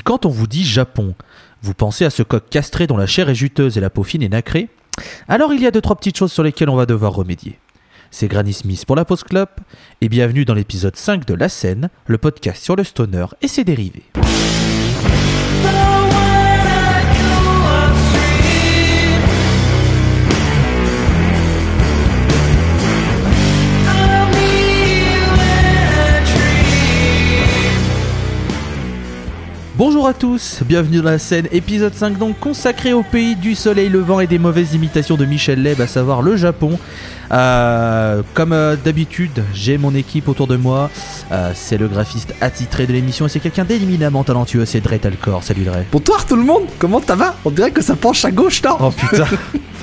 Quand on vous dit Japon, vous pensez à ce coq castré dont la chair est juteuse et la peau fine et nacrée, alors il y a deux trois petites choses sur lesquelles on va devoir remédier. C'est Granny Smith pour la Post Club et bienvenue dans l'épisode 5 de La Scène, le podcast sur le stoner et ses dérivés. Bonjour à tous, bienvenue dans la scène, épisode 5 donc consacré au pays du soleil levant et des mauvaises imitations de Michel Leb, à savoir le Japon. Euh, comme euh, d'habitude, j'ai mon équipe autour de moi. Euh, c'est le graphiste attitré de l'émission et c'est quelqu'un d'éminemment talentueux, c'est Dre Talcor. Salut Dre. Bonsoir tout le monde, comment ça va? On dirait que ça penche à gauche là Oh putain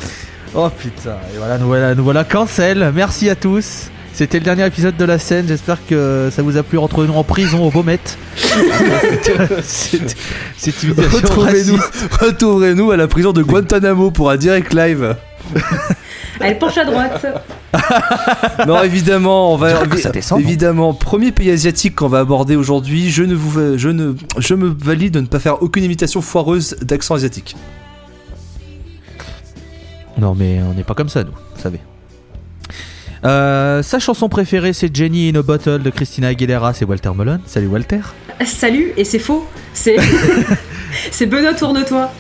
Oh putain, et voilà, nous voilà, nous voilà cancel. Merci à tous. C'était le dernier épisode de la scène. J'espère que ça vous a plu. Retrouvez-nous en prison au Baumette. C'est c'est une Retrouvez-nous à la prison de Guantanamo pour un direct live. Elle penche à droite. Non, évidemment, on va descend, évidemment premier pays asiatique qu'on va aborder aujourd'hui. Je ne vous je ne je me valide de ne pas faire aucune imitation foireuse d'accent asiatique. Non, mais on n'est pas comme ça, nous. Vous savez. Euh, sa chanson préférée, c'est Jenny in a Bottle de Christina Aguilera. C'est Walter Mullen. Salut Walter. Salut, et c'est faux. C'est. c'est Benoît, tourne-toi.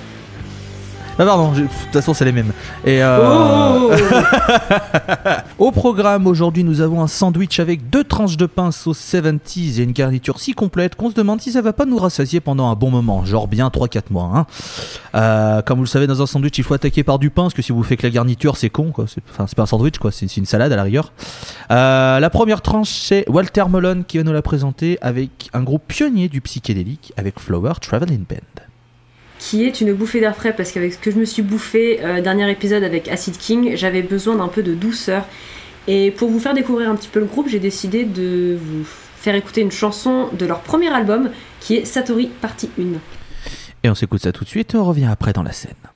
Ah pardon, de toute façon c'est les mêmes. Et euh, Oh Au programme aujourd'hui, nous avons un sandwich avec deux tranches de pain sauce 70s et une garniture si complète qu'on se demande si ça va pas nous rassasier pendant un bon moment, genre bien 3-4 mois. Hein. Euh, comme vous le savez, dans un sandwich, il faut attaquer par du pain parce que si vous faites que la garniture, c'est con quoi. C'est- Enfin, c'est pas un sandwich quoi, c'est c'est une salade à la rigueur. Euh, la première tranche, c'est Walter Mullen qui va nous la présenter avec un groupe pionnier du psychédélique avec Flower Traveling Band. Qui est une bouffée d'air frais parce qu'avec ce que je me suis bouffé, euh, dernier épisode avec Acid King, j'avais besoin d'un peu de douceur. Et pour vous faire découvrir un petit peu le groupe, j'ai décidé de vous faire écouter une chanson de leur premier album qui est Satori Partie 1. Et on s'écoute ça tout de suite on revient après dans la scène.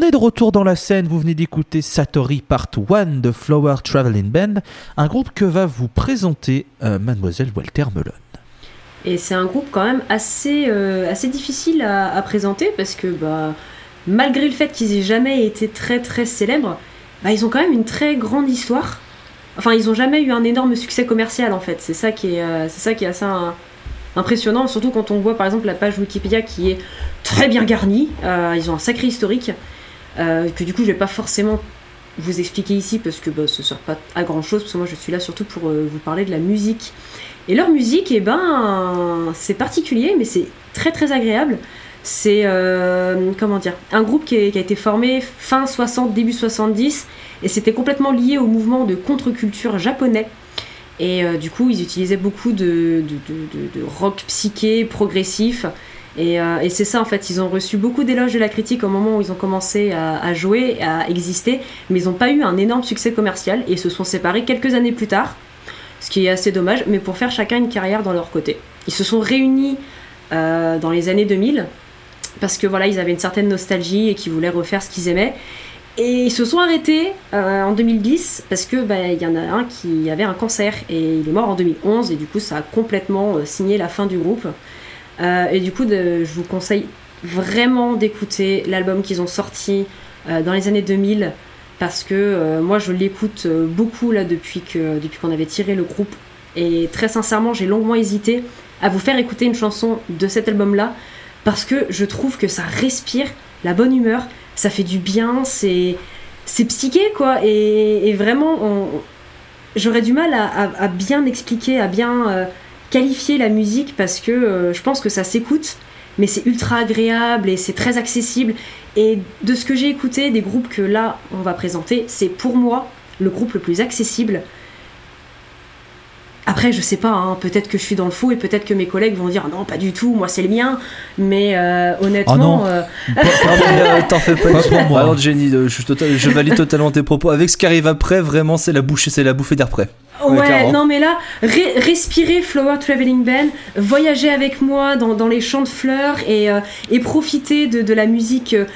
On est de retour dans la scène, vous venez d'écouter Satori Part 1 de Flower Traveling Band, un groupe que va vous présenter euh, Mademoiselle Walter Melon. Et c'est un groupe quand même assez, euh, assez difficile à, présenter parce que bah, malgré le fait qu'ils aient jamais été très très célèbres, bah, ils ont quand même une très grande histoire. Enfin, ils ont jamais eu un énorme succès commercial en fait. C'est ça qui est, euh, ça qui est assez impressionnant, surtout quand on voit par exemple la page Wikipédia qui est très bien garnie. Ils ont un sacré historique euh, que du coup je vais pas forcément vous expliquer ici parce que bah, ça sert pas à grand chose parce que moi je suis là surtout pour euh, vous parler de la musique. Et leur musique, eh ben, c'est particulier, mais c'est très très agréable. C'est euh, comment dire un groupe qui, a été formé fin 60, début 70, et c'était complètement lié au mouvement de contre-culture japonais. Et du coup, ils utilisaient beaucoup de, de- de- de rock psyché progressif. Et, euh, et c'est ça en fait, ils ont reçu beaucoup d'éloges de la critique au moment où ils ont commencé à, jouer, à exister, mais ils n'ont pas eu un énorme succès commercial et se sont séparés quelques années plus tard, ce qui est assez dommage, mais pour faire chacun une carrière dans leur côté. Ils se sont réunis euh, dans les années 2000 parce que voilà, ils avaient une certaine nostalgie et qu'ils voulaient refaire ce qu'ils aimaient. Et ils se sont arrêtés euh, en 2010 parce que bah, il y en a un qui avait un cancer et il est mort en 2011 et du coup ça a complètement signé la fin du groupe. Euh, et du coup, je vous conseille vraiment d'écouter l'album qu'ils ont sorti euh, dans les années 2000 parce que euh, moi je l'écoute beaucoup là depuis qu'on avait tiré le groupe. Et très sincèrement j'ai longuement hésité à vous faire écouter une chanson de cet album là parce que je trouve que ça respire la bonne humeur, ça fait du bien, c'est psyché quoi. Et, vraiment j'aurais du mal à, bien expliquer, à bien qualifier la musique parce que euh, je pense que ça s'écoute mais c'est ultra agréable et c'est très accessible. Et de ce que j'ai écouté des groupes que là on va présenter c'est pour moi le groupe le plus accessible après, je sais pas, hein, peut-être que je suis dans le faux et peut-être que mes collègues vont dire non, pas du tout, moi c'est le mien. Mais euh, honnêtement, Oh non. euh, euh, T'en fais pas. Pas pour moi. Alors, Jenny, je, total- je valide totalement tes propos. Avec ce qui arrive après, vraiment, c'est la bouchée, c'est la bouffée d'air frais. Ouais, non mais là, ré- respirez Flower Traveling Band, voyagez avec moi dans, dans les champs de fleurs et, euh, et profitez de, de la musique euh,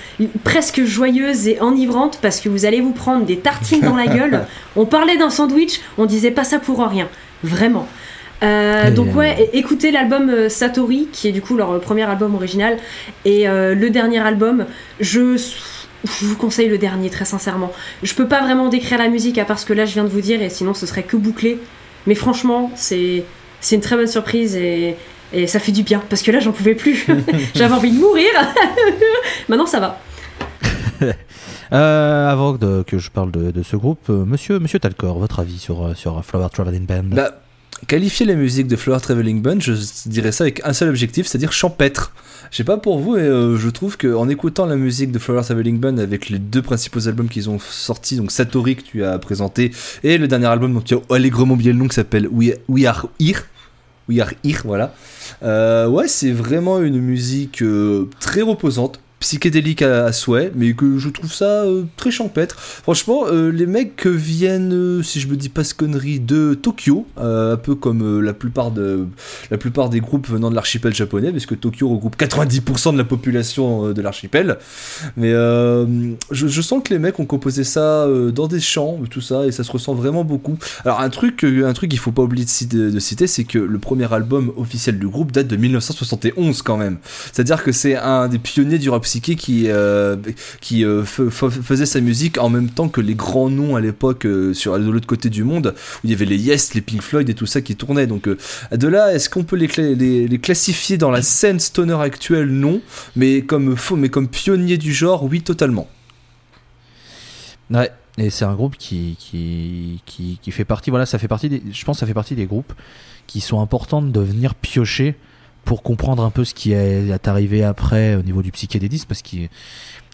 presque joyeuse et enivrante parce que vous allez vous prendre des tartines dans la gueule. On parlait d'un sandwich, on disait pas ça pour rien, vraiment. Euh, donc ouais, é- écoutez l'album euh, Satori, qui est du coup leur euh, premier album original, et euh, le dernier album, je, je vous conseille le dernier très sincèrement. Je peux pas vraiment décrire la musique à part ce que là je viens de vous dire, et sinon ce serait que bouclé. Mais franchement, c'est c'est une très bonne surprise et, et ça fait du bien parce que là j'en pouvais plus. J'avais envie de mourir. Maintenant ça va. Euh, avant que je parle de, ce groupe, euh, monsieur, monsieur Talcor, votre avis sur, euh, sur Flower Traveling Band Bah, qualifier la musique de Flower Traveling Band, je dirais ça avec un seul objectif, c'est-à-dire champêtre. Je sais pas pour vous, mais je trouve que en écoutant la musique de Flower Traveling Band avec les deux principaux albums qu'ils ont sortis, donc Satori que tu as présenté, et le dernier album dont tu as allègrement oublié le nom qui s'appelle We, We Are Here. We Are Here, voilà. Ouais, c'est vraiment une musique très reposante, psychédélique à, souhait, mais que je trouve ça euh, très champêtre. Franchement, euh, les mecs viennent, euh, si je me dis pas ce connerie, de Tokyo, un peu comme la, plupart de, la plupart des groupes venant de l'archipel japonais, parce que Tokyo regroupe 90% de la population de l'archipel. Mais je, sens que les mecs ont composé ça dans des champs, tout ça, et ça se ressent vraiment beaucoup. Alors un truc, un truc qu'il faut pas oublier de de citer, c'est que le premier album officiel du groupe date de 1971 quand même. C'est-à-dire que c'est un des pionniers du rap qui, euh, qui euh, faisait sa musique en même temps que les grands noms à l'époque euh, sur de l'autre côté du monde, où il y avait les Yes, les Pink Floyd et tout ça qui tournaient. Donc de là, est-ce qu'on peut les, cla- les, les classifier dans la scène stoner actuelle? Non, mais comme mais comme pionnier du genre, oui, totalement. Ouais, et c'est un groupe qui, qui, qui, qui fait partie, voilà, ça fait partie je pense que ça fait partie des groupes qui sont importants de venir piocher pour comprendre un peu ce qui est, arrivé après au niveau du psychédélisme, parce qu'ils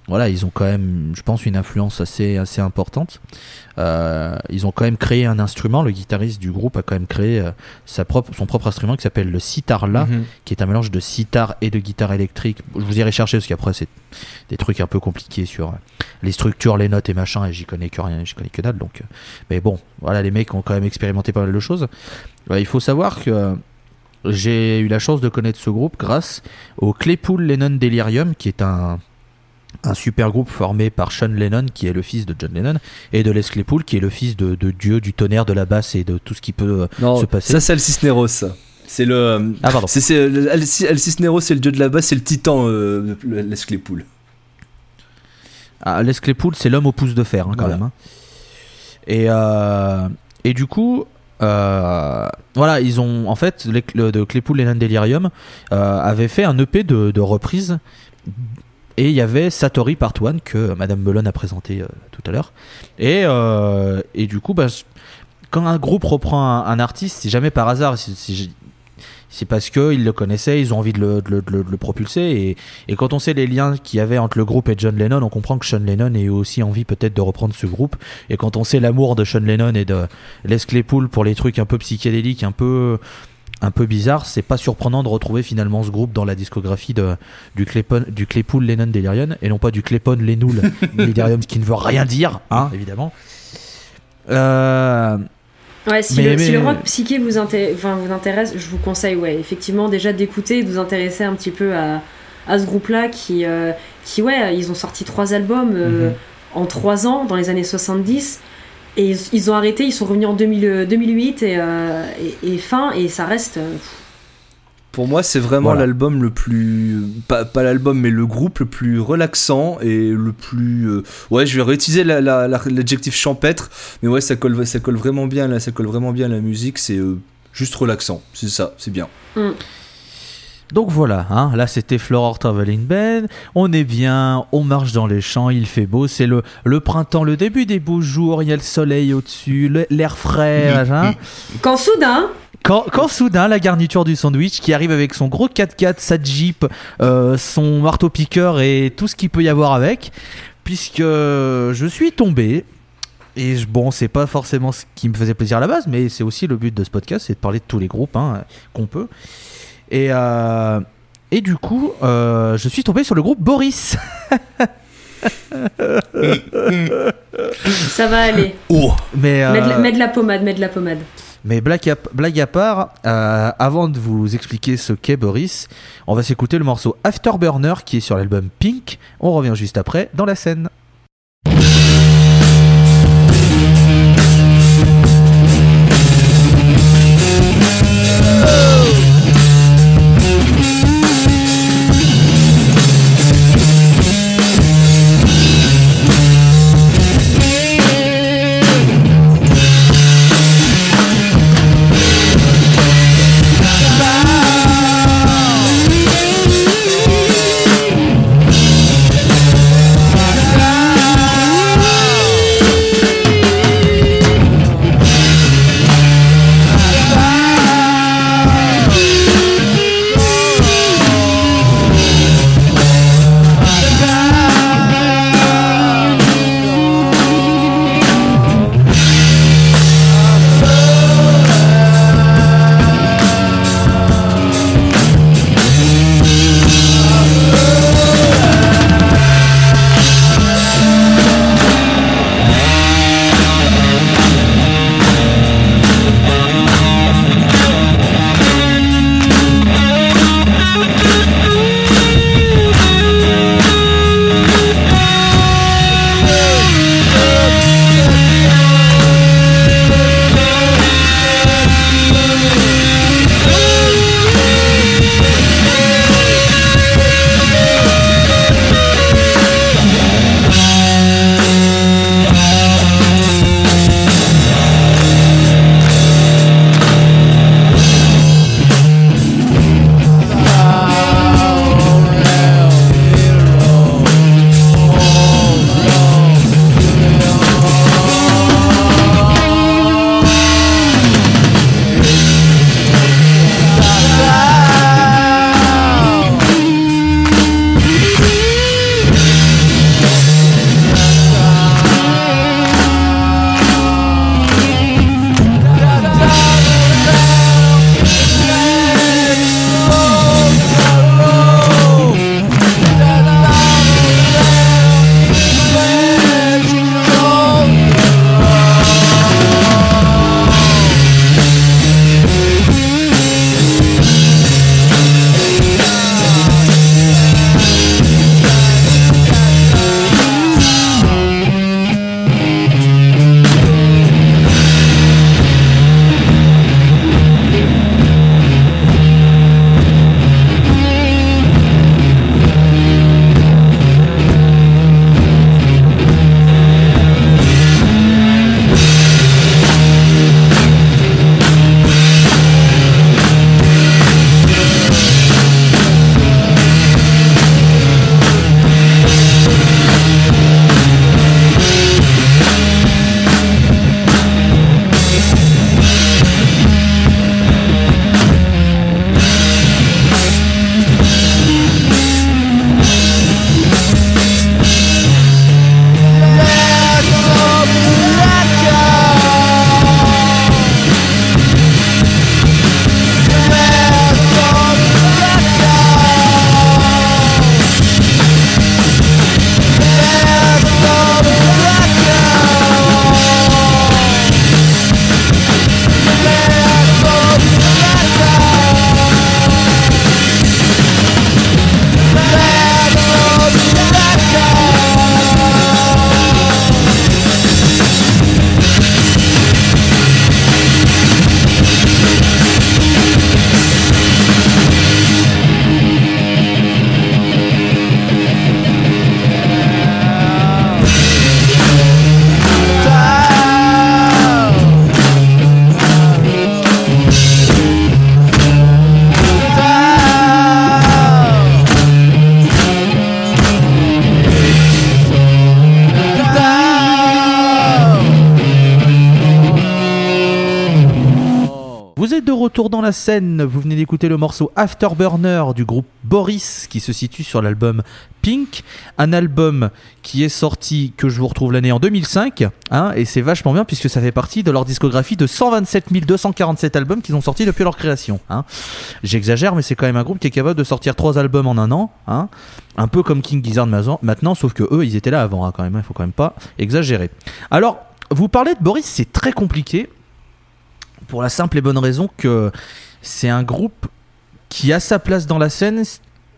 voilà, ils ont quand même, je pense, une influence assez, assez importante. Euh, ils ont quand même créé un instrument, le guitariste du groupe a quand même créé euh, sa propre, son propre instrument qui s'appelle le sitar-la, Mhm. qui est un mélange de sitar et de guitare électrique. Je vous irai chercher parce qu'après c'est des trucs un peu compliqués sur euh, les structures, les notes et machin, et j'y connais que rien, j'y connais que dalle. Donc, mais bon, voilà, les mecs ont quand même expérimenté pas mal de choses. Il faut savoir que j'ai eu la chance de connaître ce groupe grâce au Claypool Lennon Delirium, qui est un un super groupe formé par Sean Lennon, qui est le fils de John Lennon, et de Les Claypool, qui est le fils de, de Dieu, du tonnerre, de la basse et de tout ce qui peut euh, Non, se passer. ça c'est Cisneros. ça. C'est le. Ah, pardon. C'est, c'est, El, El Cisneros, c'est le dieu de la basse, c'est le titan, euh, le- Les Claypool. Ah, Les Claypool, c'est l'homme au pouce de fer, hein, quand Voilà. même. hein. Et, euh, et du coup, euh, voilà, ils ont. En fait, les, le, de Claypool Lennon Delirium euh, avait fait un EP de, de reprise. Et il y avait Satori Part 1 que Madame Melon a présenté euh, tout à l'heure. Et, et du coup, bah, quand un groupe reprend un, artiste, c'est jamais par hasard. C'est- C'est parce qu'ils le connaissaient, ils ont envie de le, le- le- propulser. Et, et quand on sait les liens qu'il y avait entre le groupe et John Lennon, on comprend que Sean Lennon ait aussi envie peut-être de reprendre ce groupe. Et quand on sait l'amour de Sean Lennon et de Les Claypool pour les trucs un peu psychédéliques, un peu un peu bizarres, c'est pas surprenant de retrouver finalement ce groupe dans la discographie de, du, Claypon, Claypool Lennon Delirium et non pas du Claypon Lennoul Delirium, ce qui ne veut rien dire, hein, évidemment. Euh, Ouais, si, Mais- le, si mais- le rock psyché vous, inté- enfin, vous intéresse, je vous conseille, ouais, effectivement, déjà d'écouter et de vous intéresser un petit peu à, à ce groupe-là qui, euh, qui, ouais, ils ont sorti trois albums euh, Mhm. en trois ans, dans les années 70. Et ils, ils ont arrêté, ils sont revenus en 2000, euh, 2008 et, euh, et, et fin, et ça reste. Pour moi, c'est vraiment Voilà. l'album le plus. Pas, pas l'album, mais le groupe le plus relaxant et le plus. euh, Ouais, je vais réutiliser la- la- la- l'adjectif champêtre, mais ouais, ça colle, ça colle vraiment bien, là, ça colle vraiment bien à la musique, c'est euh, juste relaxant, c'est ça, c'est bien. Donc voilà, hein, là c'était Floror Traveling Band, on est bien, on marche dans les champs, il fait beau, c'est le, le printemps, le début des beaux jours, il y a le soleil au-dessus, l'air frais, machin. Quand soudain, Quand, quand soudain la garniture du sandwich qui arrive avec son gros 4x4, sa Jeep, euh, son marteau-piqueur et tout ce qu'il peut y avoir avec, puisque je suis tombé. Et je- bon, c'est pas forcément ce qui me faisait plaisir à la base, mais c'est aussi le but de ce podcast, c'est de parler de tous les groupes hein, qu'on peut. Et, euh, et du coup, euh, je suis tombé sur le groupe Boris. ça va aller. Oh Mais, Mets, de la, mets de la pommade, mets de la pommade. Mais blague à, part, euh, avant de vous expliquer ce qu'est Boris, on va s'écouter le morceau Afterburner qui est sur l'album Pink. On revient juste après dans la scène. Scène, vous venez d'écouter le morceau Afterburner du groupe Boris qui se situe sur l'album Pink, un album qui est sorti, que je vous retrouve l'année en 2005, hein, et c'est vachement bien puisque ça fait partie de leur discographie de 127 247 albums qu'ils ont sortis depuis leur création. hein. J'exagère, mais c'est quand même un groupe qui est capable de sortir trois albums en un an, hein, un peu comme King Gizzard maintenant- sauf que eux, ils étaient là avant, quand même, il faut quand même pas exagérer. Alors, vous parlez de Boris, c'est très compliqué, pour la simple et bonne raison que c'est un groupe qui a sa place dans la scène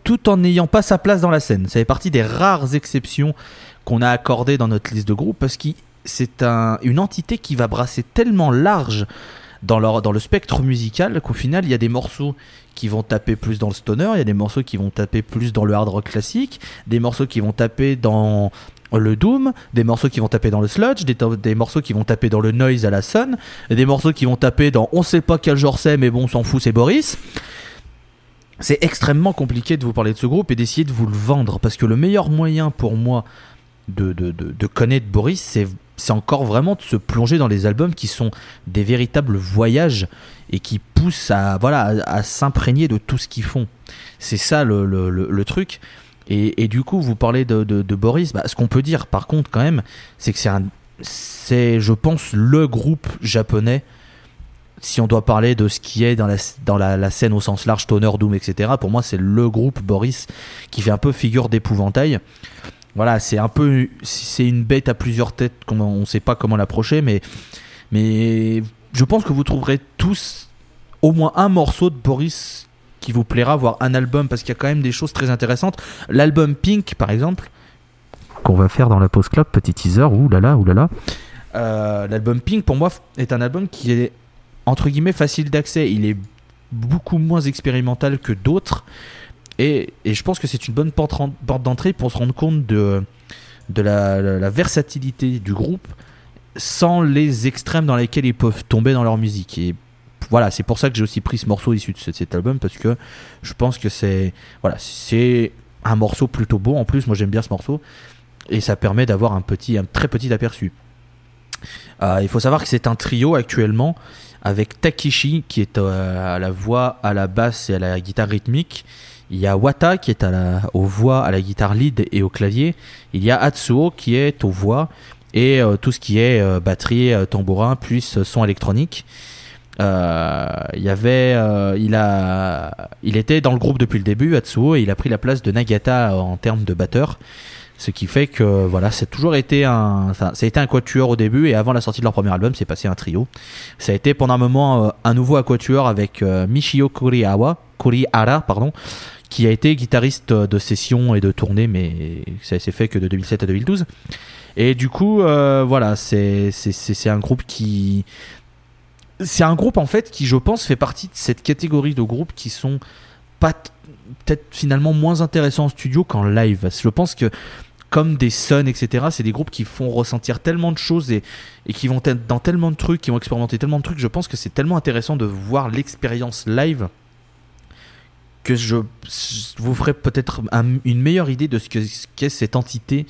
tout en n'ayant pas sa place dans la scène. Ça fait partie des rares exceptions qu'on a accordées dans notre liste de groupes parce que c'est un- une entité qui va brasser tellement large dans, leur, dans le spectre musical qu'au final il y a des morceaux qui vont taper plus dans le stoner, il y a des morceaux qui vont taper plus dans le hard rock classique, des morceaux qui vont taper dans le doom, des morceaux qui vont taper dans le sludge, des, des morceaux qui vont taper dans le noise à la sun, des morceaux qui vont taper dans on sait pas quel genre c'est mais bon on s'en fout c'est Boris. C'est extrêmement compliqué de vous parler de ce groupe et d'essayer de vous le vendre parce que le meilleur moyen pour moi de, de, de, connaître Boris c'est c'est encore vraiment de se plonger dans les albums qui sont des véritables voyages et qui poussent à voilà à, s'imprégner de tout ce qu'ils font. C'est ça le, le- le truc. Et, du coup, vous parlez de, de, Boris. Bah, ce qu'on peut dire, par contre, quand même, c'est que c'est je pense, le groupe japonais. Si on doit parler de ce qui est dans la, dans la, scène au sens large, Stoner, Doom, etc. Pour moi, c'est le groupe Boris qui fait un peu figure d'épouvantail. Voilà, c'est un peu, c'est une bête à plusieurs têtes. On ne sait pas comment l'approcher, mais, mais je pense que vous trouverez tous au moins un morceau de Boris qui vous plaira, voire un album, parce qu'il y a quand même des choses très intéressantes. L'album Pink, par exemple, qu'on va faire dans la pause club, petit teaser, là là. Euh, L'album Pink, pour moi, est un album qui est entre guillemets facile d'accès. Il est beaucoup moins expérimental que d'autres. Et, et je pense que c'est une bonne porte, porte d'entrée pour se rendre compte de, de la, la- la versatilité du groupe sans les extrêmes dans lesquels ils peuvent tomber dans leur musique. Et voilà, c'est pour ça que j'ai aussi pris ce morceau issu de ce- cet album parce que je pense que c'est voilà, c'est un morceau plutôt beau en plus. Moi j'aime bien ce morceau et ça permet d'avoir un petit, un très petit aperçu. Euh, il faut savoir que c'est un trio actuellement avec Takishi qui est euh, à la voix, à la basse et à la guitare rythmique. Il y a Wata qui est aux voix, à la guitare lead et au clavier. Il y a Atsuo qui est aux voix et euh, tout ce qui est batterie, tambourin, plus euh, son électronique. Euh, il y avait, euh, il a, il était dans le groupe depuis le début, Atsuo, et il a pris la place de Nagata en termes de batteur. Ce qui fait que voilà, c'est toujours été un, ça a été un quatuor au début et avant la sortie de leur premier album, c'est passé un trio. Ça a été pendant un moment euh, un nouveau quatuor avec Michio Kuriawa, Kurihara, pardon, qui a été guitariste de session et de tournée, mais ça s'est fait que de 2007 à 2012. Et du coup, voilà, c'est c'est un groupe qui c'est un groupe en fait qui, je pense, fait partie de cette catégorie de groupes qui sont pas peut-être finalement moins intéressants en studio qu'en live. Je pense que comme des Sun, etc., c'est des groupes qui font ressentir tellement de choses et, qui vont être dans tellement de trucs, qui vont expérimenter tellement de trucs. Je pense que c'est tellement intéressant de voir l'expérience live que je, vous ferai peut-être un- une meilleure idée de ce qu'est cette entité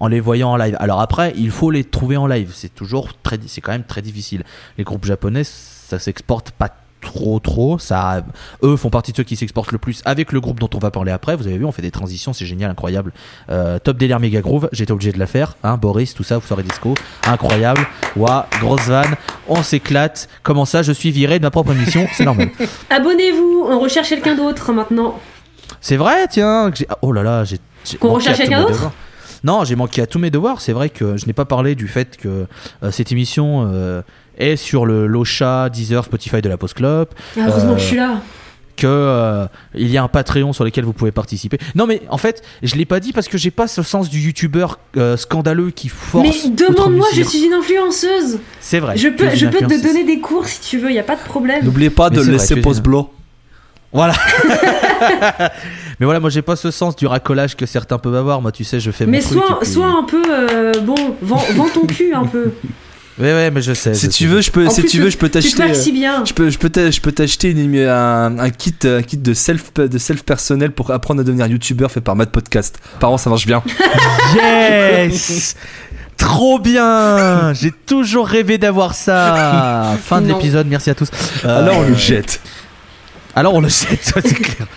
en les voyant en live. Alors après, il faut les trouver en live. C'est toujours très, c'est quand même très difficile. Les groupes japonais, ça s'exporte pas trop trop. Ça, eux font partie de ceux qui s'exportent le plus avec le groupe dont on va parler après. Vous avez vu, on fait des transitions, c'est génial, incroyable. Euh, top délire méga groove, j'étais obligé de la faire. Hein, Boris, tout ça, vous serez disco, incroyable. Ouah, grosse vanne, on s'éclate. Comment ça, je suis viré de ma propre émission, c'est normal. Abonnez-vous, on recherche quelqu'un d'autre maintenant. C'est vrai, tiens. Oh là là, j'ai. Qu'on recherche quelqu'un d'autre. Non, j'ai manqué à tous mes devoirs. C'est vrai que je n'ai pas parlé du fait que euh, cette émission euh, est sur le Locha, Deezer, Spotify de la Post Club, Ah, heureusement Euh, que je suis là. que euh, il y a un Patreon sur lequel vous pouvez participer. Non, mais en fait, je l'ai pas dit parce que j'ai pas ce sens du youtubeur euh, scandaleux qui force. Mais demande-moi, je suis une influenceuse. C'est vrai. Je peux, je peux te donner des cours si tu veux, y a pas de problème. N'oubliez pas Mais de laisser pause blanc. Voilà. mais voilà, moi j'ai pas ce sens du racolage que certains peuvent avoir. Moi, tu sais, je fais mon Mais truc. sois, et puis- sois un peu, euh, bon, vends, vends ton cul un peu. Ouais, ouais, mais je sais. Si je tu sais. veux, je peux, En si plus, tu veux, je peux t'acheter. euh, si bien. Je peux, je peux je peux t'acheter une- un, un kit, un kit de self, de self personnel pour apprendre à devenir youtubeur fait par Mad Podcast. Par an, ça marche bien. Yes Trop bien J'ai toujours rêvé d'avoir ça. Fin de l'épisode, merci à tous. Euh, Alors on le jette. Alors on le jette, ça, c'est clair.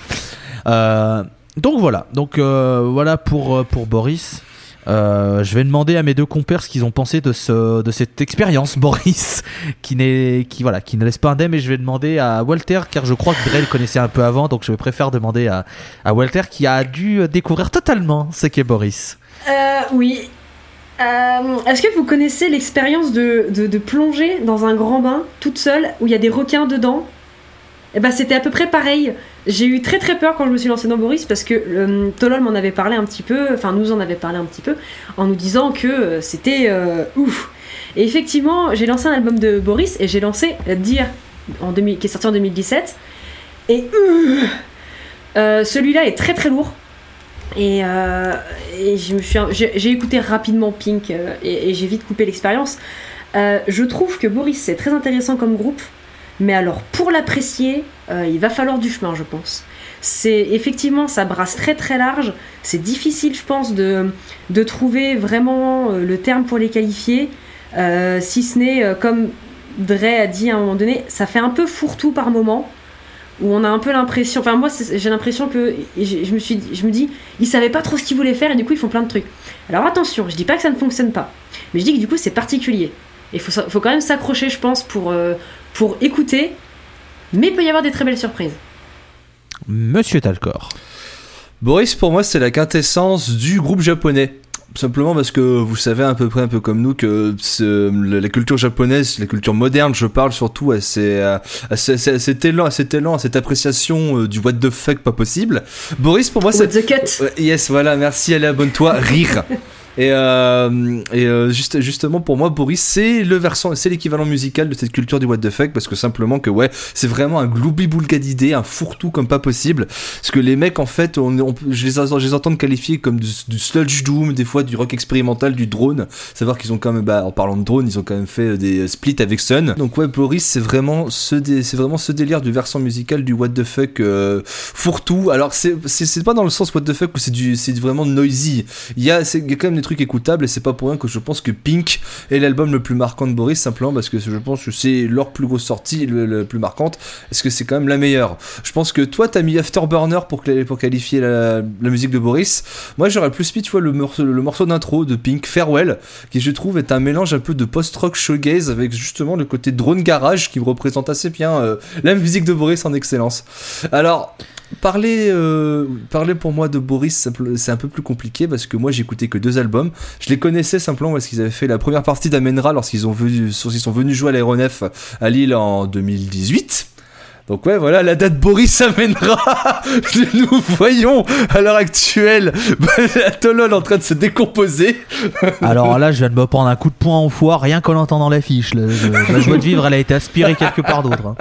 Euh, donc voilà, donc euh, voilà pour euh, pour Boris. Je vais demander à mes deux compères ce qu'ils ont pensé de ce de cette expérience Boris qui n'est qui voilà qui ne laisse pas indemne et je vais demander à Walter car je crois que Dre le connaissait un peu avant donc je préfère demander à, à Walter qui a dû découvrir totalement ce qu'est Boris. Euh, oui. Est-ce que vous connaissez l'expérience de, de, de plonger dans un grand bain toute seule où il y a des requins dedans? Eh ben c'était à peu près pareil. J'ai eu très très peur quand je me suis lancée dans Boris parce que euh, Tolol m'en avait parlé un petit peu, enfin nous en avait parlé un petit peu en nous disant que euh, c'était euh, ouf. Et effectivement, j'ai lancé un album de Boris et j'ai lancé Dire en 2000, qui est sorti en 2017 et euh, celui-là est très très lourd. Et, et j'ai écouté rapidement Pink et, et j'ai vite coupé l'expérience. Je trouve que Boris c'est très intéressant comme groupe, mais alors pour l'apprécier, euh, il va falloir du chemin, je pense. C'est effectivement ça brasse très très large. C'est difficile, je pense, de, de trouver vraiment euh, le terme pour les qualifier, euh, si ce n'est comme Dre a dit à un moment donné, ça fait un peu fourre-tout par moment où on a un peu l'impression, enfin moi j'ai l'impression que je, me suis, je me dis, ils savaient pas trop ce qu'ils voulaient faire et du coup ils font plein de trucs. Alors attention, je dis pas que ça ne fonctionne pas, mais je dis que du coup c'est particulier. Il faut, quand même s'accrocher, je pense, pour, pour écouter, mais il peut y avoir des très belles surprises. Monsieur Talcor. Boris, pour moi, c'est la quintessence du groupe japonais. Simplement parce que vous savez à peu près un peu comme nous que la culture japonaise, la culture moderne, je parle surtout à, ces, à, à ce- à cet élan, à cet élan, à cette appréciation euh, du what the fuck pas possible. Boris, pour moi, What c'est the cut Yes, voilà, merci, allez, abonne-toi, rire. Et, euh, et euh, juste, justement, pour moi, Boris, c'est le versant, c'est l'équivalent musical de cette culture du what the fuck, parce que simplement que, ouais, c'est vraiment un gloubi-boulga d'idées, un fourre-tout comme pas possible. Parce que les mecs, en fait, on, on- je, les, je les entends qualifier comme du, sludge doom, des fois du rock expérimental, du drone. Savoir qu'ils ont quand même, bah, en parlant de drone, ils ont quand même fait des splits avec Sun. Donc, ouais, Boris, c'est vraiment ce, c'est vraiment ce délire du versant musical du what the fuck euh, fourre-tout. Alors, c'est, c'est, pas dans le sens what the fuck où c'est du, c'est vraiment noisy. Il y a, c'est, quand même des trucs écoutables et c'est pas pour rien que je pense que Pink est l'album le plus marquant de Boris, simplement parce que je pense que c'est leur plus grosse sortie, le, plus marquante, parce que c'est quand même la meilleure? Je pense que toi, t'as mis Afterburner pour, qualifier la, musique de Boris. Moi, j'aurais plus mis, tu vois, le morceau, le d'intro de Pink, Farewell, qui je trouve est un mélange un peu de post-rock shoegaze avec justement le côté drone garage qui me représente assez bien euh, la musique de Boris en excellence. Alors, Parler, euh, parler pour moi de Boris, c'est un peu plus compliqué parce que moi j'écoutais que deux albums. Je les connaissais simplement parce qu'ils avaient fait la première partie d'Amenra lorsqu'ils sont venus jouer à l'aéronef à Lille en 2018. Donc ouais, voilà la date Boris amènera. Nous voyons à l'heure actuelle bah, la Tolol en train de se décomposer. Alors là, je viens de me prendre un coup de poing en foie rien qu'en entendant l'affiche. La joie de vivre, elle a été aspirée quelque part d'autre. hein.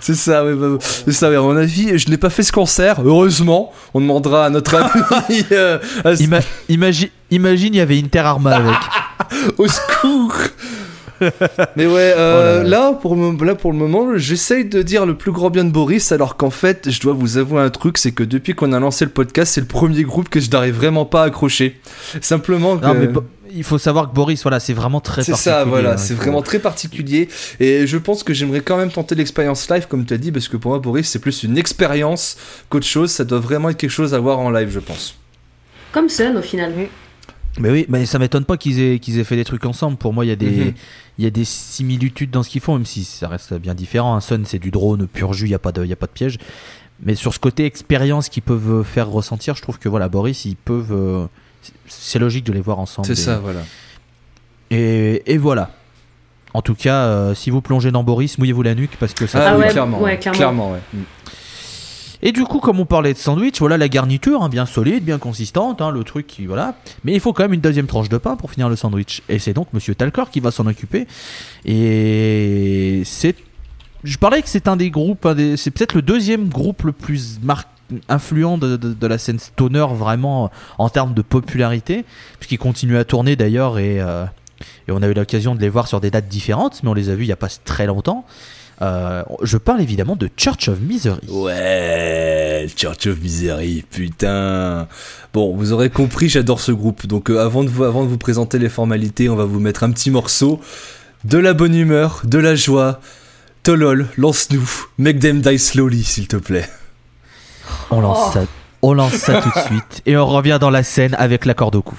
C'est ça, ouais, bah, c'est ça. ouais, à mon avis, je n'ai pas fait ce concert. Heureusement, on demandera à notre ami euh, à- Ima- imagi- imagine, il y avait Inter Arma avec. Au secours Mais ouais, euh, Oh là là, pour le, là pour le moment, j'essaye de dire le plus grand bien de Boris, alors qu'en fait, je dois vous avouer un truc, c'est que depuis qu'on a lancé le podcast, c'est le premier groupe que je n'arrive vraiment pas à accrocher. Simplement que... Non, mais bo- il faut savoir que Boris, voilà, c'est vraiment très C'est particulier. ça, voilà, hein, c'est faut- vraiment très particulier. Et je pense que j'aimerais quand même tenter l'expérience live, comme tu as dit, parce que pour moi, Boris, c'est plus une expérience qu'autre chose. Ça doit vraiment être quelque chose à voir en live, je pense. Comme Sun au final. Mais oui, mais ça m'étonne pas qu'ils aient, qu'ils aient fait des trucs ensemble. Pour moi, il y a des, Mhm. il y a des similitudes dans ce qu'ils font, même si ça reste bien différent. Un Sun, c'est du drone pur jus, il n'y a, pas de- il y a pas de piège. Mais sur ce côté expérience qu'ils peuvent faire ressentir, je trouve que voilà, Boris, ils peuvent. euh, c'est- logique de les voir ensemble. C'est ça, voilà. Et, et voilà. En tout cas, euh, si vous plongez dans Boris, mouillez-vous la nuque parce que ça. Ah ouais, clairement. ouais, ouais. clairement. ouais. Et du coup, comme on parlait de sandwich, voilà la garniture, hein, bien solide, bien consistante, hein, le truc qui voilà. Mais il faut quand même une deuxième tranche de pain pour finir le sandwich. Et c'est donc Monsieur Talcor qui va s'en occuper. Et c'est, je parlais que c'est un des groupes, c'est peut-être le deuxième groupe le plus mar- influent de, la scène stoner vraiment en termes de popularité, puisqu'ils continuent à tourner d'ailleurs et, euh, et on a eu l'occasion de les voir sur des dates différentes, mais on les a vus il y a pas très longtemps. Euh, je parle évidemment de Church of Misery. Ouais, Church of Misery, putain. Bon, vous aurez compris, j'adore ce groupe. Donc euh, avant, de vous, avant de vous présenter les formalités, on va vous mettre un petit morceau. De la bonne humeur, de la joie. Tolol, lance-nous. Make them die slowly, s'il te plaît. On lance ça, on lance ça tout de suite et on revient dans la scène avec la corde au cou.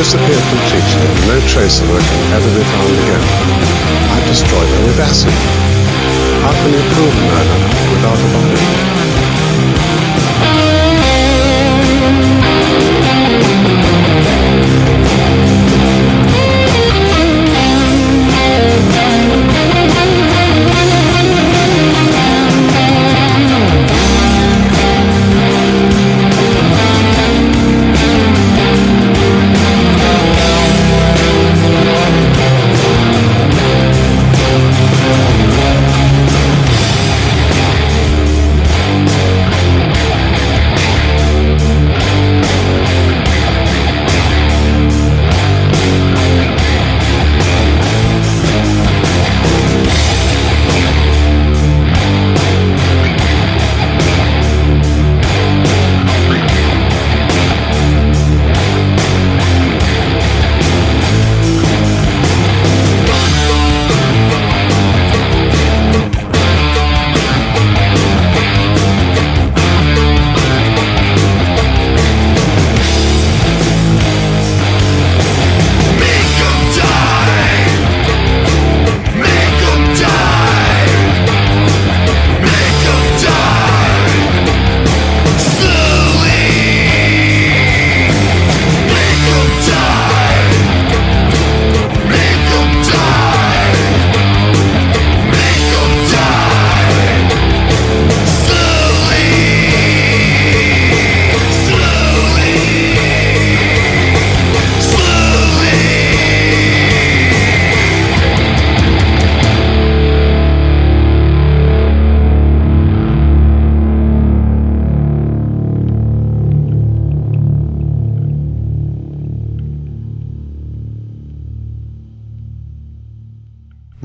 Disappeared completely and no trace of her can ever be found again. I've destroyed her with acid. How can you prove murder without a body?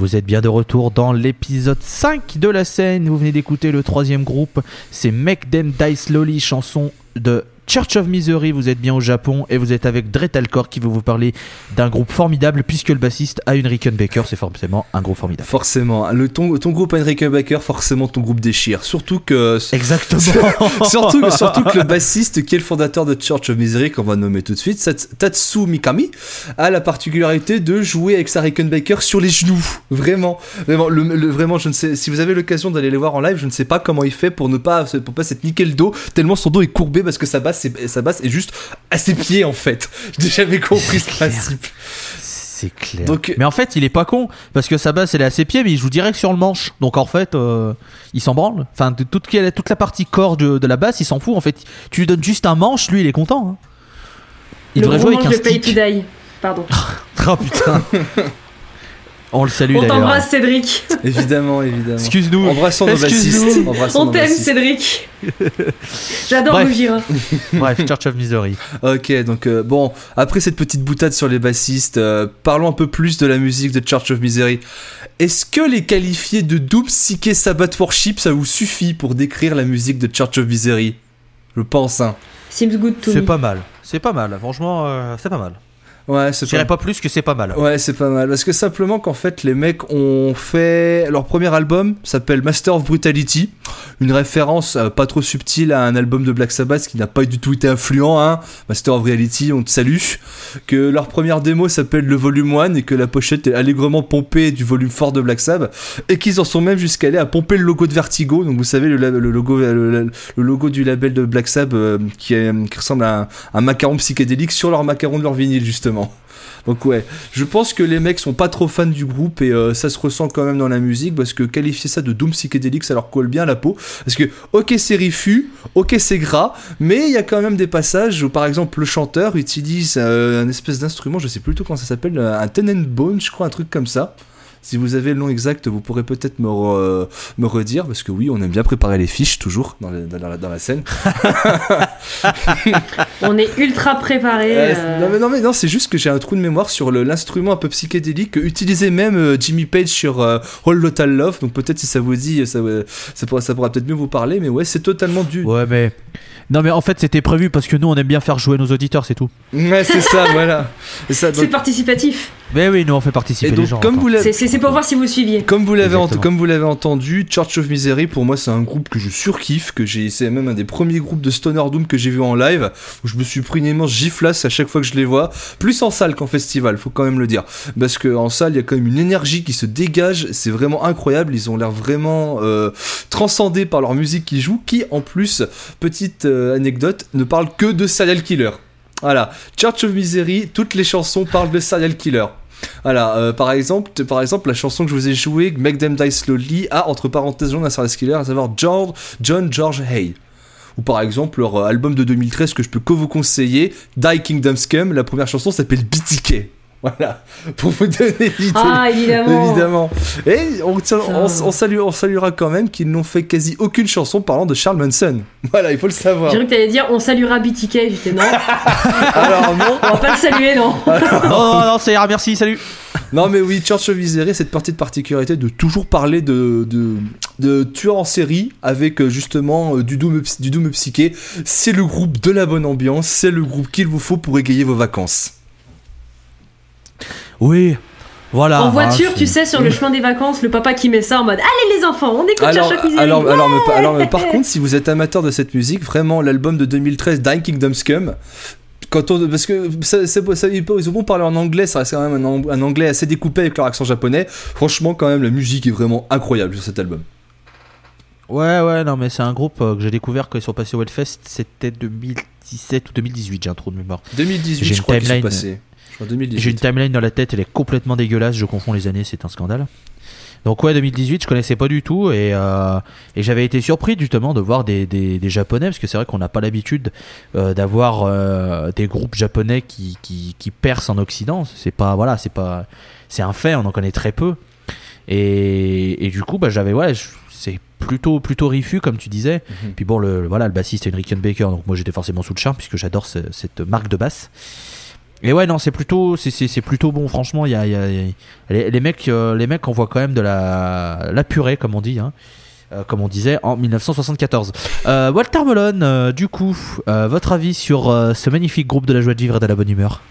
Vous êtes bien de retour dans l'épisode 5 de la scène. Vous venez d'écouter le troisième groupe. C'est Make Them Die Slowly, chanson de Church of Misery. Vous êtes bien au Japon et vous êtes avec Dretalcore qui veut vous parler d'un groupe formidable puisque le bassiste a une Rickenbacker. C'est forcément un groupe formidable. Forcément, le, ton, ton groupe Henrik Baker, forcément ton groupe déchire. Surtout que. Exactement. surtout, surtout que le bassiste, qui est le fondateur de Church of Misery, qu'on va nommer tout de suite, Tats- Tatsu Mikami, a la particularité de jouer avec sa Rickenbacker sur les genoux. Vraiment, vraiment, le, le- vraiment, je ne sais. Si vous avez l'occasion d'aller les voir en live, je ne sais pas comment il fait pour ne pas, pour pas s'être niqué le dos, tellement son dos est courbé parce que sa basse, est, sa basse est juste à ses pieds en fait. J'ai jamais compris ce principe. C'est clair. Donc- mais en fait, il est pas con parce que sa basse elle est à ses pieds, mais il joue direct sur le manche. Donc en fait, euh, il s'en branle. Enfin, de toute, toute la partie corps de, de la basse, il s'en fout. En fait, tu lui donnes juste un manche, lui, il est content. hein. Il le devrait jouer avec un manche de Pay to stick. Die. Pardon. Oh putain. On le salue On t'embrasse, Cédric. Évidemment, évidemment. Excuse-nous. Embrassons nos Excuse-nous. bassistes. On t'aime. Cédric. J'adore Bref. Gojira. Bref, Church of Misery. Ok, donc euh, bon, après cette petite boutade sur les bassistes, euh, parlons un peu plus de la musique de Church of Misery. Est-ce que les qualifier de Doom Psyché Sabbath Worship, ça vous suffit pour décrire la musique de Church of Misery? Je pense, hein. Seems good to C'est pas mal. C'est pas mal. Franchement, euh, c'est pas mal. Ouais, c'est pas plus que c'est pas mal. Ouais, c'est pas mal. Parce que simplement qu'en fait, les mecs ont fait. Leur premier album s'appelle Master of Brutality. Une référence euh, pas trop subtile à un album de Black Sabbath qui n'a pas du tout été influent. Hein. Master of Reality, on te salue. Que leur première démo s'appelle le volume 1 et que la pochette est allègrement pompée du volume fort de Black Sabbath. Et qu'ils en sont même jusqu'à aller à pomper le logo de Vertigo. Donc vous savez, le, logo, le, le logo du label de Black Sabbath euh, qui, est- qui ressemble à un, un macaron psychédélique sur leur macaron de leur vinyle, justement. Donc ouais, je pense que les mecs sont pas trop fans du groupe et euh, ça se ressent quand même dans la musique parce que qualifier ça de doom psychédélique, ça leur colle bien la peau. Parce que ok c'est rifu, ok c'est gras, mais il y a quand même des passages où par exemple le chanteur utilise euh, un espèce d'instrument, je sais plus tout comment ça s'appelle, euh, un ten and bone, je crois un truc comme ça. Si vous avez le nom exact, vous pourrez peut-être me, re- me redire, parce que oui, on aime bien préparer les fiches, toujours, dans la, dans la- dans la scène. On est ultra préparé. Euh, euh, Non mais non mais non, c'est juste que j'ai un trou de mémoire sur l'instrument un peu psychédélique que utilisait même euh, Jimmy Page sur euh, All Total Love. Donc peut-être si ça vous dit, ça, ça pourra, ça pourra peut-être mieux vous parler. Mais ouais, c'est totalement du. Ouais, mais. Non, mais en fait, c'était prévu parce que nous, on aime bien faire jouer nos auditeurs, c'est tout. c'est ça, voilà. Et ça, donc- C'est participatif. Mais oui, nous, on fait participer les gens. comme vous l'avez. C'est- C'est c'est pour voir si vous suiviez. Comme vous l'avez ent- Exactement. comme vous l'avez entendu, Church of Misery pour moi c'est un groupe que je surkiffe, que j'ai c'est même un des premiers groupes de stoner doom que j'ai vu en live où je me suis pris une immense giflasse à chaque fois que je les vois, plus en salle qu'en festival, faut quand même le dire, parce que en salle il y a quand même une énergie qui se dégage, c'est vraiment incroyable, ils ont l'air vraiment euh, transcendés par leur musique qui joue, qui en plus petite euh, anecdote ne parle que de serial killer. Voilà, Church of Misery, toutes les chansons parlent de serial killer. Voilà, euh, par exemple, par exemple, la chanson que je vous ai jouée, Make Them Die Slowly, a entre parenthèses d'un serial killer, à savoir George, John George Hay. Ou par exemple, leur euh, album de 2013 que je peux que vous conseiller, Die Kingdom Scum, la première chanson s'appelle BTK. Voilà, pour vous donner l'idée. Ah, évidemment. Évidemment. Et on, tient- on, Putain. on salue- on saluera quand même qu'ils n'ont fait quasi aucune chanson parlant de Charles Manson. Voilà, il faut le savoir. J'ai cru que t'allais dire on saluera BTK. J'étais non. Alors non, On va pas le saluer, non. Non, non, non, ça ira, merci, salut. Non mais oui, Church of Misery, cette partie de particularité de toujours parler de, de, de tueurs en série avec euh, justement euh, du doom, du doom psyché, c'est le groupe de la bonne ambiance, c'est le groupe qu'il vous faut pour égayer vos vacances. Oui, voilà. en voiture, c'est- tu sais, sur le chemin des vacances, le papa qui met ça en mode Allez les enfants, on écoute Alors, Misery. alors, alors, mais, pa- alors, mais par contre, si vous êtes amateur de cette musique, vraiment l'album de 2013, Dying Kingdom Scum, quand on, parce que ça, ils ils ont beau parler en anglais, ça reste quand même un, ang- un anglais assez découpé avec leur accent japonais. Franchement, quand même, la musique est vraiment incroyable sur cet album. Ouais, ouais, non, mais c'est un groupe euh, que j'ai découvert quand ils sont passés au Hellfest. C'était 2017 ou 2018, j'ai un trou de mémoire. 2018, J'ai je crois qu'ils sont passés. Je crois 2018. J'ai une timeline dans la tête, elle est complètement dégueulasse. Je confonds les années, c'est un scandale. Donc ouais, 2018, je connaissais pas du tout et, euh, et j'avais été surpris justement de voir des, des, des japonais parce que c'est vrai qu'on n'a pas l'habitude euh, d'avoir euh, des groupes japonais qui, qui, qui percent en Occident. C'est pas voilà, c'est pas c'est un fait, on en connaît très peu. Et, et du coup, bah j'avais ouais, c'est plutôt plutôt rifu comme tu disais. Mhm. Puis bon, le, voilà, le bassiste est une Rickenbacker, donc moi j'étais forcément sous le charme puisque j'adore ce- cette marque de basse. Et ouais, non, c'est plutôt, c'est, plutôt bon. Franchement, il y les, mecs, euh, les mecs envoient quand même de la, la purée, comme on dit, hein. Euh, comme on disait en 1974. Euh, Walter Melon, euh, du coup, votre avis sur ce magnifique groupe de la joie de vivre et de la bonne humeur?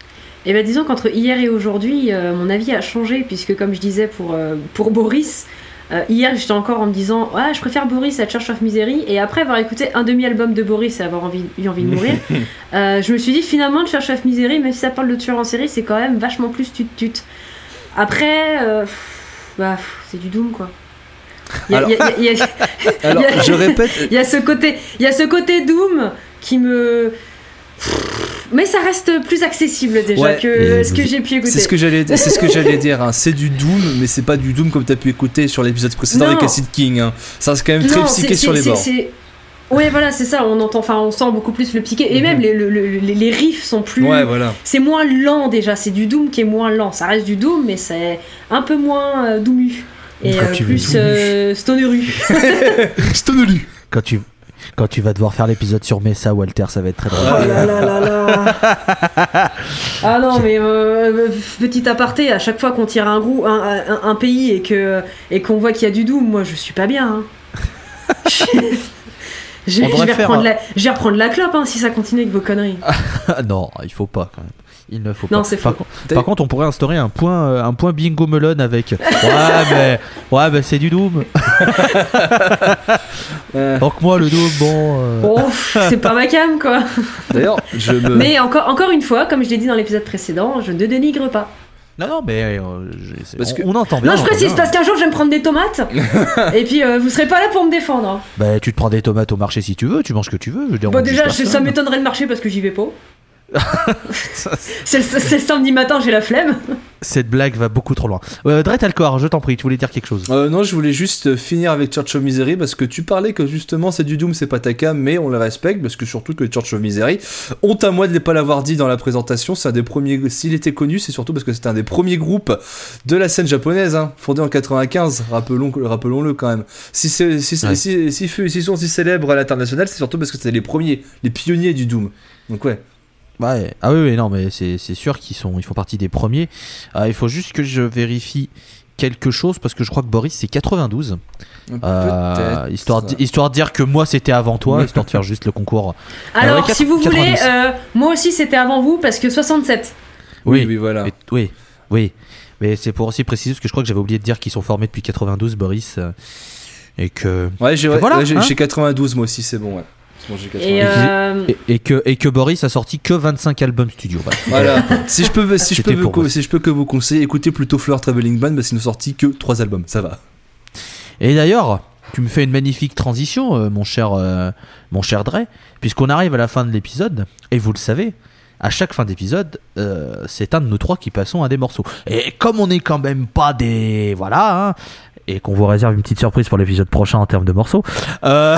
Et bien disons qu'entre hier et aujourd'hui, mon avis a changé, puisque comme je disais pour, pour Boris, euh, hier j'étais encore en me disant ah, je préfère Boris à Church of Misery, et après avoir écouté un demi-album de Boris et avoir envie, eu envie de mourir, euh, je me suis dit finalement Church of Misery, même si ça parle de tueur en série, c'est quand même vachement plus tut-tut. Après, euh, pff, bah, c'est du Doom quoi. Alors- je répète, il y a ce côté Doom qui me. Mais ça reste plus accessible déjà Ouais. que ce que j'ai pu écouter. c'est ce que j'allais, c'est ce que j'allais dire. hein. C'est du Doom, mais c'est pas du Doom comme t'as pu écouter sur l'épisode précédent Non. avec Acid King. hein. Ça reste quand même très Non, psyché c'est- sur les c'est- bords. c'est- Ouais, voilà, c'est ça. On entend, enfin, on sent beaucoup plus le piqué. Et même les, le- le- les, les riffs sont plus. Mhm. Ouais, voilà. C'est moins lent déjà. C'est du Doom qui est moins lent. Ça reste du Doom, mais c'est un peu moins euh, Doomu. Et euh, plus euh, stoneru. Stonelu. quand tu, quand tu vas devoir faire l'épisode sur Mesa, Walter, ça va être très drôle. Oh là là là là. Ah non, mais euh, petit aparté, à chaque fois qu'on tire un, grou- un, un- un pays et que et qu'on voit qu'il y a du Doom, moi je suis pas bien. hein. Je, vais faire reprendre la, je vais reprendre la clope hein, si ça continue avec vos conneries. Non, il faut pas quand même. Il ne faut pas. Non, c'est par, par contre, on pourrait instaurer un point, euh, un point bingo melon avec. Ouais, mais, ouais, mais c'est du Doom. Euh, Donc moi, le Doom, bon. euh, pff, c'est pas ma cam quoi. D'ailleurs, je me. Mais encore, encore une fois, comme je l'ai dit dans l'épisode précédent, je ne dénigre pas. Non, non, mais euh, Parce on, que- on entend bien. non, je précise bien. parce qu'un jour je vais me prendre des tomates et puis euh, vous serez pas là pour me défendre. hein. Bah, tu te prends des tomates au marché si tu veux, tu manges ce que tu veux. Je veux dire, juge déjà, ça m'étonnerait de marcher parce que j'y vais pas. c'est le, c'est le samedi matin, j'ai la flemme. Cette blague va beaucoup trop loin. Euh, Dret Alcor, je t'en prie, tu voulais dire quelque chose? Euh, non, je voulais juste finir avec Church of Misery parce que tu parlais que justement c'est du Doom, c'est pas ta cam, mais on le respecte parce que surtout que Church of Misery, honte à moi de ne pas l'avoir dit dans la présentation, c'est un des premiers, s'il était connu, c'est surtout parce que c'était un des premiers groupes de la scène japonaise, hein, fondé en 95, rappelons, rappelons-le quand même. Si c'est, si, Ouais. si, si, fut- s'ils sont si célèbres à l'international, c'est surtout parce que c'était les premiers, les pionniers du Doom. Donc ouais. Ouais. Ah oui, oui, non, mais c'est c'est sûr qu'ils sont, ils font partie des premiers. Euh, il faut juste que je vérifie quelque chose parce que je crois que Boris c'est 92. Euh, Peut-être. histoire, de- histoire de dire que moi c'était avant toi, histoire de faire juste le concours. Alors, ouais, si vous 90. voulez, euh, moi aussi c'était avant vous parce que 67. Oui, oui, voilà. Mais- oui, oui. Mais c'est pour aussi préciser parce que je crois que j'avais oublié de dire qu'ils sont formés depuis 92, Boris. euh, et que Ouais, j'ai, voilà, ouais, j'ai, hein. j'ai 92 moi aussi, c'est bon, ouais. C'est bon, j'ai 92. Et, Et- euh, et, et que et que Boris a sorti que 25 albums studio. Voilà. Voilà. si je peux, si je peux, C'était vous, pour vous. si je peux que vous conseiller, écoutez plutôt Floor Traveling Band parce qu'ils n'ont sorti que 3 albums. Ça va. Et d'ailleurs, tu me fais une magnifique transition, euh, mon cher, euh, mon cher Dre, puisqu'on arrive à la fin de l'épisode, et vous le savez, à chaque fin d'épisode, euh, c'est un de nous trois qui passons à des morceaux. Et comme on n'est quand même pas des... Voilà, hein, et qu'on vous réserve une petite surprise pour l'épisode prochain en termes de morceaux, euh,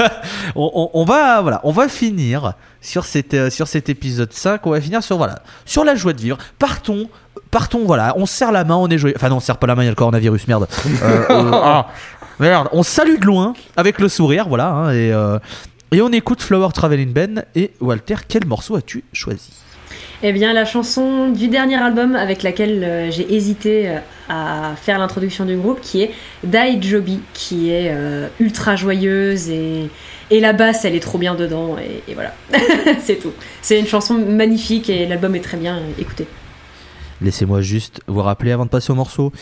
on, on- on va, voilà, on va finir sur, cette, euh, sur cet épisode 5, on va finir sur, voilà, sur la joie de vivre. Partons partons, voilà, on se serre la main, on est joyeux. Enfin non, on se serre pas la main, il y a le coronavirus, merde. Euh, ah, merde, on salue de loin avec le sourire, voilà, hein, et, et on écoute Flower Traveling Ben. Et Walter, quel morceau as-tu choisi? Eh bien, la chanson du dernier album avec laquelle euh, j'ai hésité euh, à faire l'introduction du groupe, qui est Die Joby, qui est euh, ultra joyeuse et, et la basse, elle est trop bien dedans, et, voilà, c'est tout. C'est une chanson magnifique et l'album est très bien, écoutez. Laissez-moi juste vous rappeler avant de passer au morceau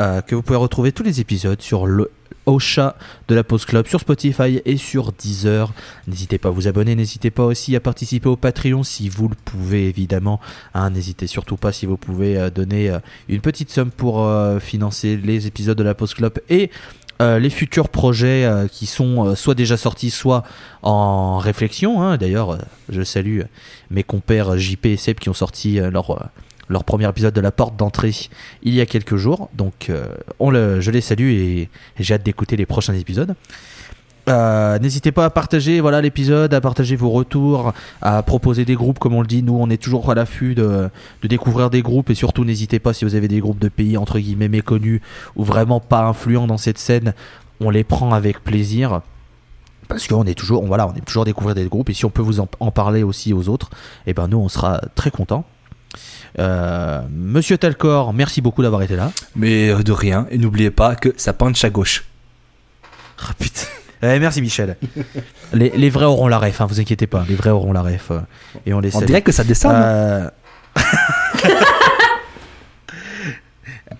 euh, que vous pouvez retrouver tous les épisodes sur le Ocha de la Pause Club sur Spotify et sur Deezer. N'hésitez pas à vous abonner, n'hésitez pas aussi à participer au Patreon si vous le pouvez évidemment. Hein, n'hésitez surtout pas si vous pouvez euh, donner euh, une petite somme pour financer les épisodes de la Pause Club et les futurs projets qui sont soit déjà sortis, soit en réflexion. hein. D'ailleurs, je salue mes compères JP et Seb qui ont sorti leur, leur premier épisode de la porte d'entrée il y a quelques jours. Donc euh, on le, je les salue et, j'ai hâte d'écouter les prochains épisodes. Euh, N'hésitez pas à partager voilà l'épisode, à partager vos retours, à proposer des groupes comme on le dit. Nous, on est toujours à l'affût de, découvrir des groupes et surtout n'hésitez pas si vous avez des groupes de pays entre guillemets méconnus ou vraiment pas influents dans cette scène, on les prend avec plaisir parce qu'on est toujours, on, voilà, on est toujours à découvrir des groupes et si on peut vous en, en parler aussi aux autres, et ben nous on sera très contents. Euh, Monsieur Talcor, merci beaucoup d'avoir été là. Mais de rien, et n'oubliez pas que ça penche à gauche. Ah putain. Eh, merci Michel. les, les vrais auront la ref, hein, vous inquiétez pas. Les vrais auront la ref. euh, et on les On dirait que ça descend. Euh,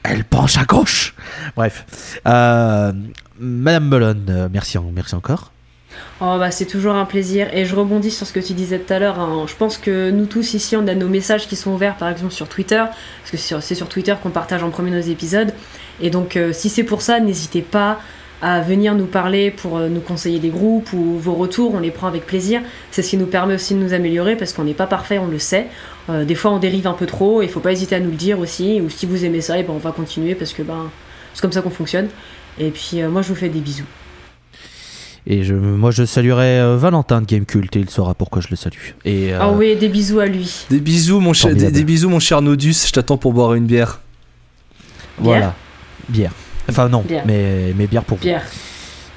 Elle penche à gauche. Bref. Madame Melon, merci, merci encore. Oh bah c'est toujours un plaisir et je rebondis sur ce que tu disais tout à l'heure. hein. Je pense que nous tous ici on a nos messages qui sont ouverts par exemple sur Twitter parce que c'est sur- Twitter qu'on partage en premier nos épisodes et donc euh, si c'est pour ça n'hésitez pas à venir nous parler pour euh, nous conseiller des groupes ou vos retours, on les prend avec plaisir. C'est ce qui nous permet aussi de nous améliorer parce qu'on n'est pas parfait, on le sait. Euh, des fois on dérive un peu trop, il faut pas hésiter à nous le dire aussi. Ou si vous aimez ça, et ben on va continuer parce que ben c'est comme ça qu'on fonctionne. Et puis moi je vous fais des bisous. Et je, moi, je saluerai euh, Valentin de Gamecult et il saura pourquoi je le salue. Et, euh, Ah oui, des bisous à lui. Des bisous, mon cher, des, bisous, mon cher Nodus. Je t'attends pour boire une bière. Voilà. Bière. Enfin, non, Bière. mais, mais bière pour vous. Pierre.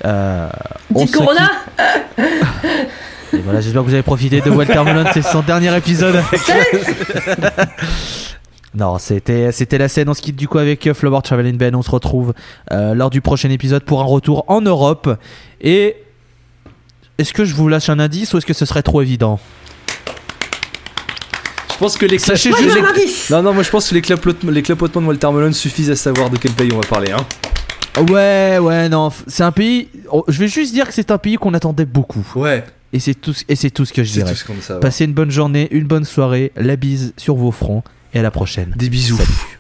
Euh, on Petite se Corona Et voilà, j'espère que vous avez profité de Walter Melon, c'est son dernier épisode. non, c'était c'était la scène. On se quitte du coup avec euh, Flower Traveling Ben. On se retrouve euh, lors du prochain épisode pour un retour en Europe. Et est-ce que je vous lâche un indice ou est-ce que ce serait trop évident? Je pense que les cla- Sachez juste- Non, non, moi je pense que les, clapotements- les clapotements de Walter Melon suffisent à savoir de quel pays on va parler. Hein. Ouais, ouais, non, f- c'est un pays. oh, Je vais juste dire que c'est un pays qu'on attendait beaucoup. Ouais, Et c'est tout, ce- et c'est tout ce que je c'est dirais. tout ce qu'on veut savoir. Passez une bonne journée, une bonne soirée, la bise sur vos fronts et à la prochaine. Des bisous. Salut.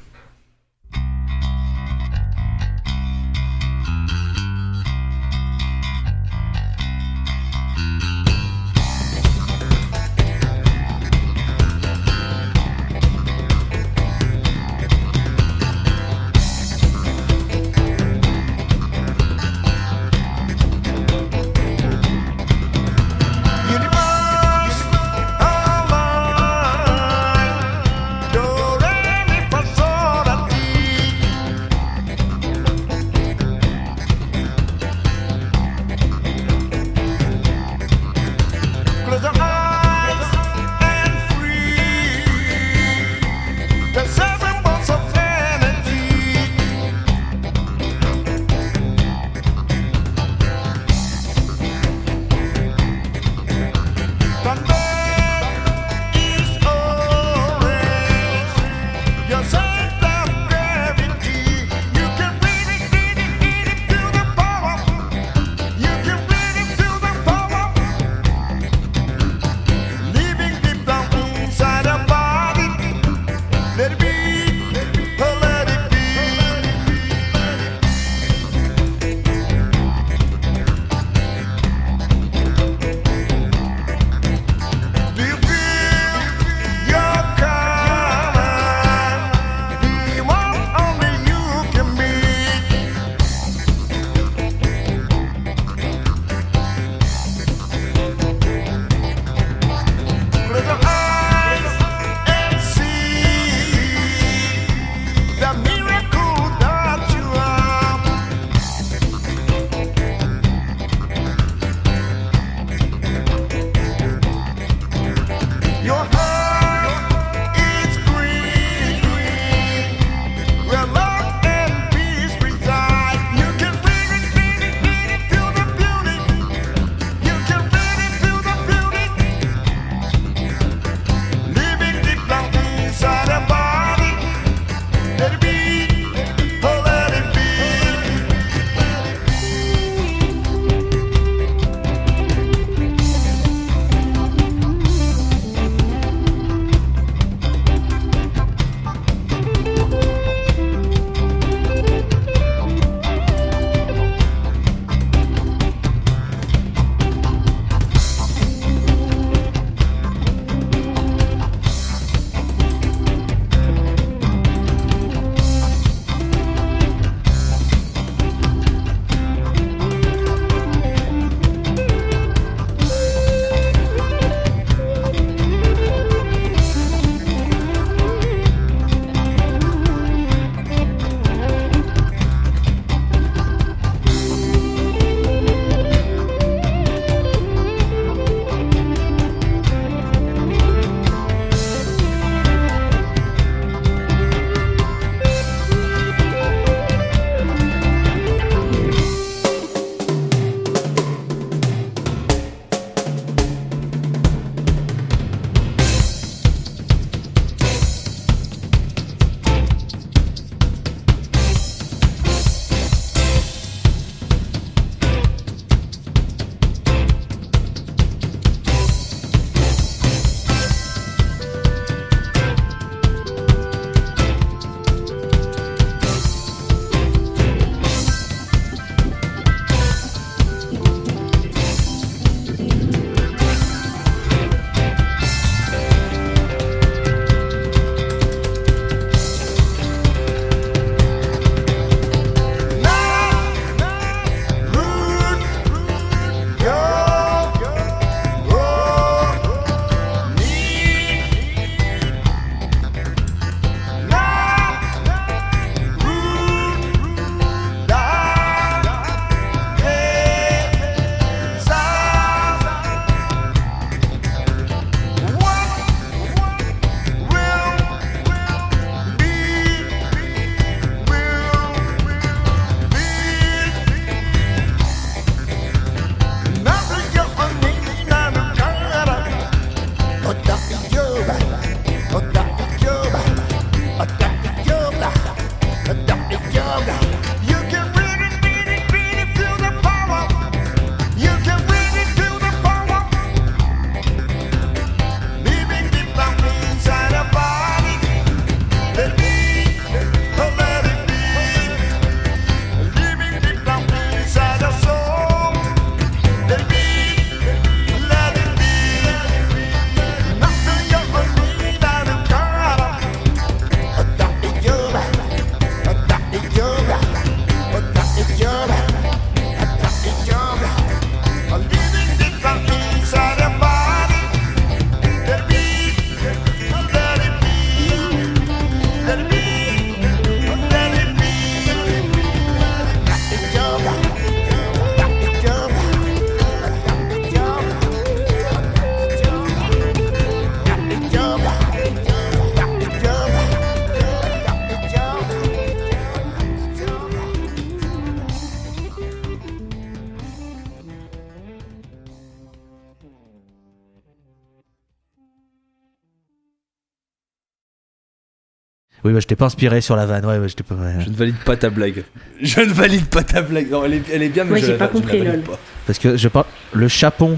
Oui, bah, je t'ai pas inspiré sur la vanne. Ouais, ouais, je pas. Je ne valide pas ta blague. Je ne valide pas ta blague. Non, elle est, elle est bien, mais Ouais, je la- pas je la compris, valide lol. pas. Parce que je parle. Le chapon.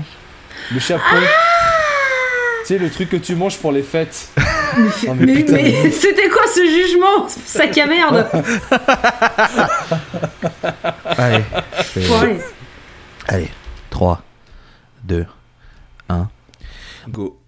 Le chapeau. Tu sais, le truc que tu manges pour les fêtes. Mais, mais putain, mais c'était quoi ce jugement? Sac à merde allez. Allez. 3, 2, 1. Go.